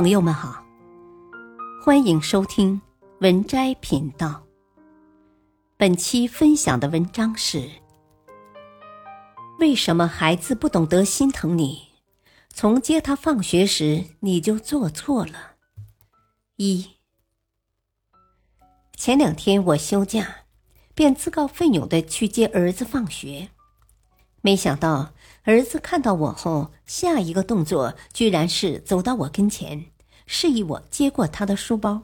朋友们好，欢迎收听文摘频道。本期分享的文章是：为什么孩子不懂得心疼你？从接他放学时你就做错了。一前两天我休假，便自告奋勇的去接儿子放学，没想到。儿子看到我后，下一个动作居然是走到我跟前，示意我接过他的书包。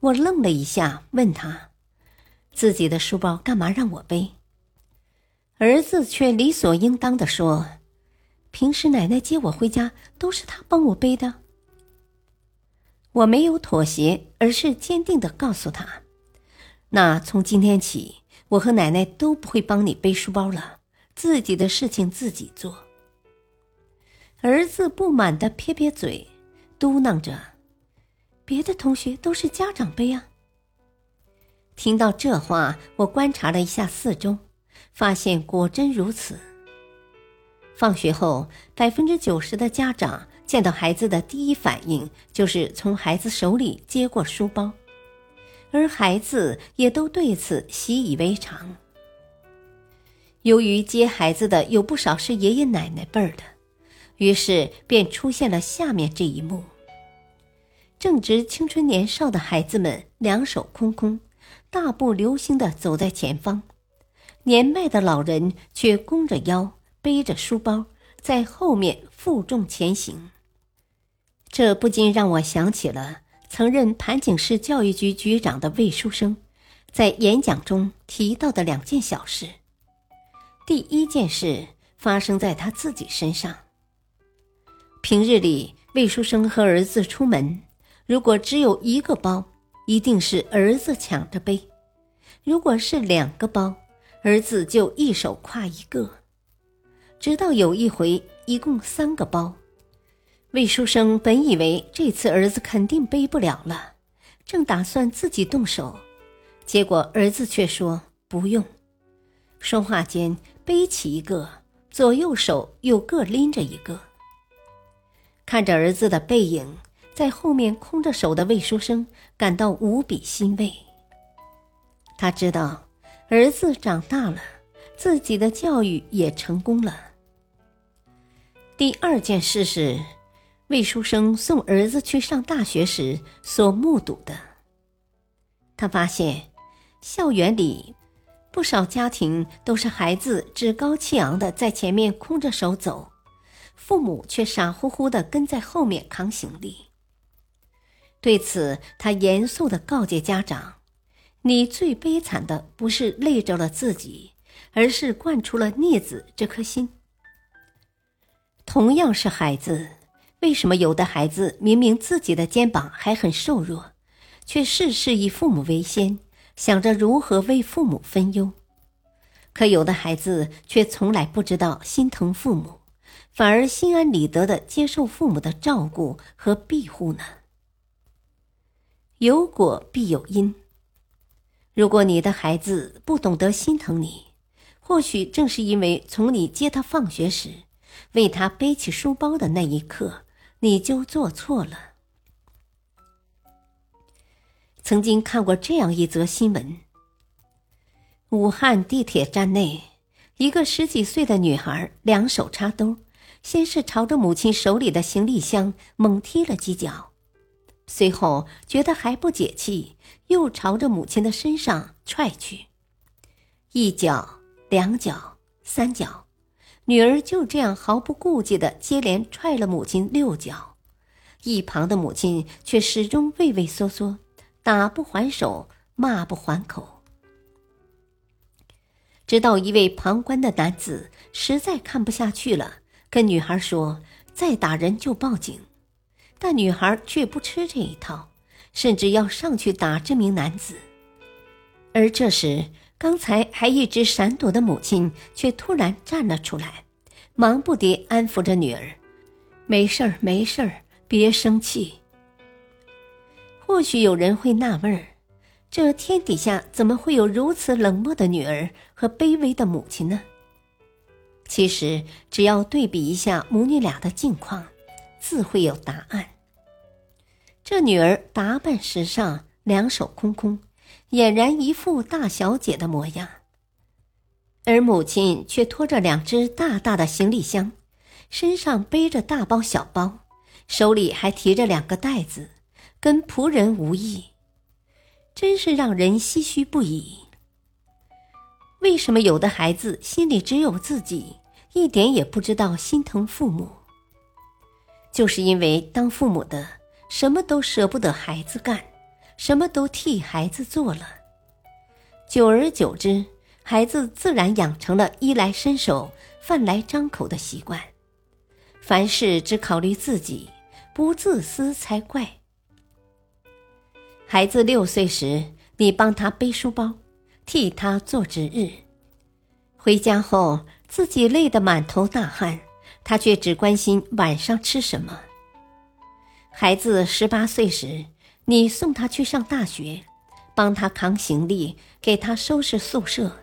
我愣了一下，问他：“自己的书包干嘛让我背？”儿子却理所应当的说：“平时奶奶接我回家都是他帮我背的。”我没有妥协，而是坚定的告诉他：“那从今天起，我和奶奶都不会帮你背书包了。”自己的事情自己做。儿子不满的撇撇嘴，嘟囔着：“别的同学都是家长背啊。”听到这话，我观察了一下四周，发现果真如此。放学后，百分之九十的家长见到孩子的第一反应就是从孩子手里接过书包，而孩子也都对此习以为常。由于接孩子的有不少是爷爷奶奶辈儿的，于是便出现了下面这一幕：正值青春年少的孩子们两手空空，大步流星的走在前方，年迈的老人却弓着腰，背着书包在后面负重前行。这不禁让我想起了曾任盘锦市教育局局长的魏书生，在演讲中提到的两件小事。第一件事发生在他自己身上。平日里，魏书生和儿子出门，如果只有一个包，一定是儿子抢着背；如果是两个包，儿子就一手挎一个。直到有一回，一共三个包，魏书生本以为这次儿子肯定背不了了，正打算自己动手，结果儿子却说不用。说话间，背起一个，左右手又各拎着一个。看着儿子的背影，在后面空着手的魏书生感到无比欣慰。他知道，儿子长大了，自己的教育也成功了。第二件事是，魏书生送儿子去上大学时所目睹的。他发现，校园里。不少家庭都是孩子趾高气昂的在前面空着手走，父母却傻乎乎的跟在后面扛行李。对此，他严肃的告诫家长：“你最悲惨的不是累着了自己，而是惯出了孽子这颗心。”同样是孩子，为什么有的孩子明明自己的肩膀还很瘦弱，却事事以父母为先？想着如何为父母分忧，可有的孩子却从来不知道心疼父母，反而心安理得的接受父母的照顾和庇护呢？有果必有因。如果你的孩子不懂得心疼你，或许正是因为从你接他放学时，为他背起书包的那一刻，你就做错了。曾经看过这样一则新闻：武汉地铁站内，一个十几岁的女孩两手插兜，先是朝着母亲手里的行李箱猛踢了几脚，随后觉得还不解气，又朝着母亲的身上踹去，一脚、两脚、三脚，女儿就这样毫不顾忌的接连踹了母亲六脚，一旁的母亲却始终畏畏缩缩。打不还手，骂不还口，直到一位旁观的男子实在看不下去了，跟女孩说：“再打人就报警。”但女孩却不吃这一套，甚至要上去打这名男子。而这时，刚才还一直闪躲的母亲却突然站了出来，忙不迭安抚着女儿：“没事儿，没事儿，别生气。”或许有人会纳闷儿，这天底下怎么会有如此冷漠的女儿和卑微的母亲呢？其实，只要对比一下母女俩的境况，自会有答案。这女儿打扮时尚，两手空空，俨然一副大小姐的模样。而母亲却拖着两只大大的行李箱，身上背着大包小包，手里还提着两个袋子，跟仆人无异，真是让人唏嘘不已。为什么有的孩子心里只有自己，一点也不知道心疼父母？就是因为当父母的什么都舍不得孩子干，什么都替孩子做了，久而久之，孩子自然养成了衣来伸手、饭来张口的习惯，凡事只考虑自己，不自私才怪。孩子六岁时，你帮他背书包。替他做值日，回家后自己累得满头大汗，他却只关心晚上吃什么。孩子十八岁时，你送他去上大学，帮他扛行李，给他收拾宿舍，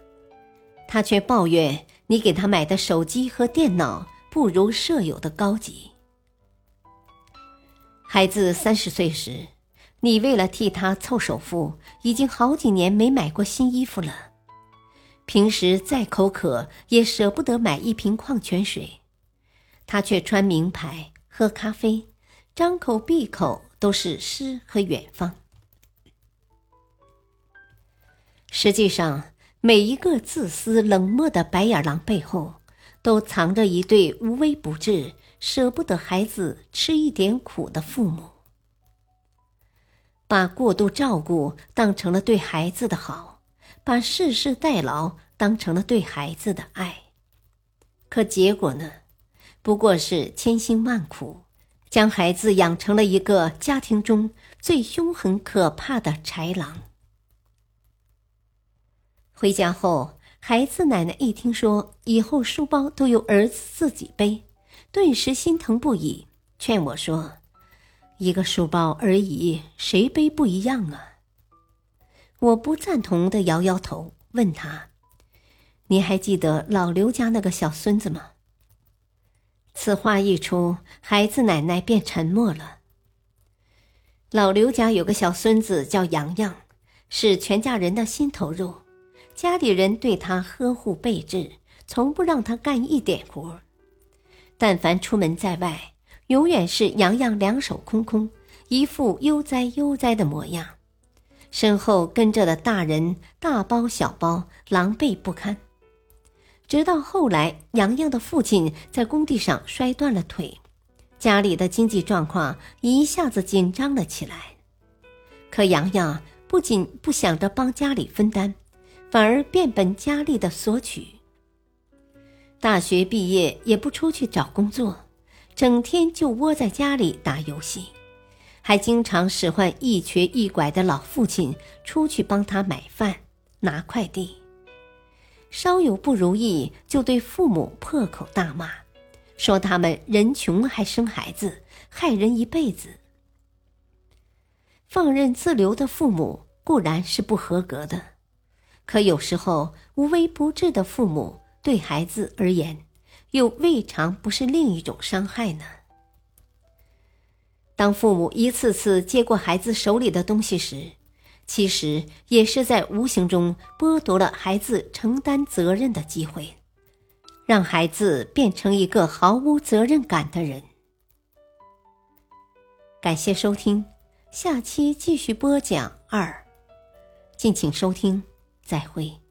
他却抱怨你给他买的手机和电脑不如舍友的高级。孩子三十岁时。你为了替他凑首付，已经好几年没买过新衣服了。平时再口渴，也舍不得买一瓶矿泉水，他却穿名牌、喝咖啡，张口闭口都是诗和远方。实际上，每一个自私冷漠的白眼狼背后，都藏着一对无微不至、舍不得孩子吃一点苦的父母。把过度照顾当成了对孩子的好，把事事代劳当成了对孩子的爱，可结果呢？不过是千辛万苦，将孩子养成了一个家庭中最凶狠可怕的豺狼。回家后，孩子奶奶一听说以后书包都由儿子自己背，顿时心疼不已，劝我说。一个书包而已，谁背不一样啊？我不赞同的摇摇头，问他：“你还记得老刘家那个小孙子吗？”此话一出，孩子奶奶便沉默了。老刘家有个小孙子叫洋洋，是全家人的心头肉，家里人对他呵护备至，从不让他干一点活。但凡出门在外，永远是洋洋两手空空，一副悠哉悠哉的模样，身后跟着的大人大包小包，狼狈不堪。直到后来，洋洋的父亲在工地上摔断了腿，家里的经济状况一下子紧张了起来。可洋洋不仅不想着帮家里分担，反而变本加厉的索取。大学毕业也不出去找工作。整天就窝在家里打游戏，还经常使唤一瘸一拐的老父亲出去帮他买饭、拿快递。稍有不如意，就对父母破口大骂，说他们人穷还生孩子，害人一辈子。放任自流的父母固然是不合格的，可有时候无微不至的父母对孩子而言。又未尝不是另一种伤害呢。当父母一次次接过孩子手里的东西时，其实也是在无形中剥夺了孩子承担责任的机会，让孩子变成一个毫无责任感的人。感谢收听，下期继续播讲二，敬请收听，再会。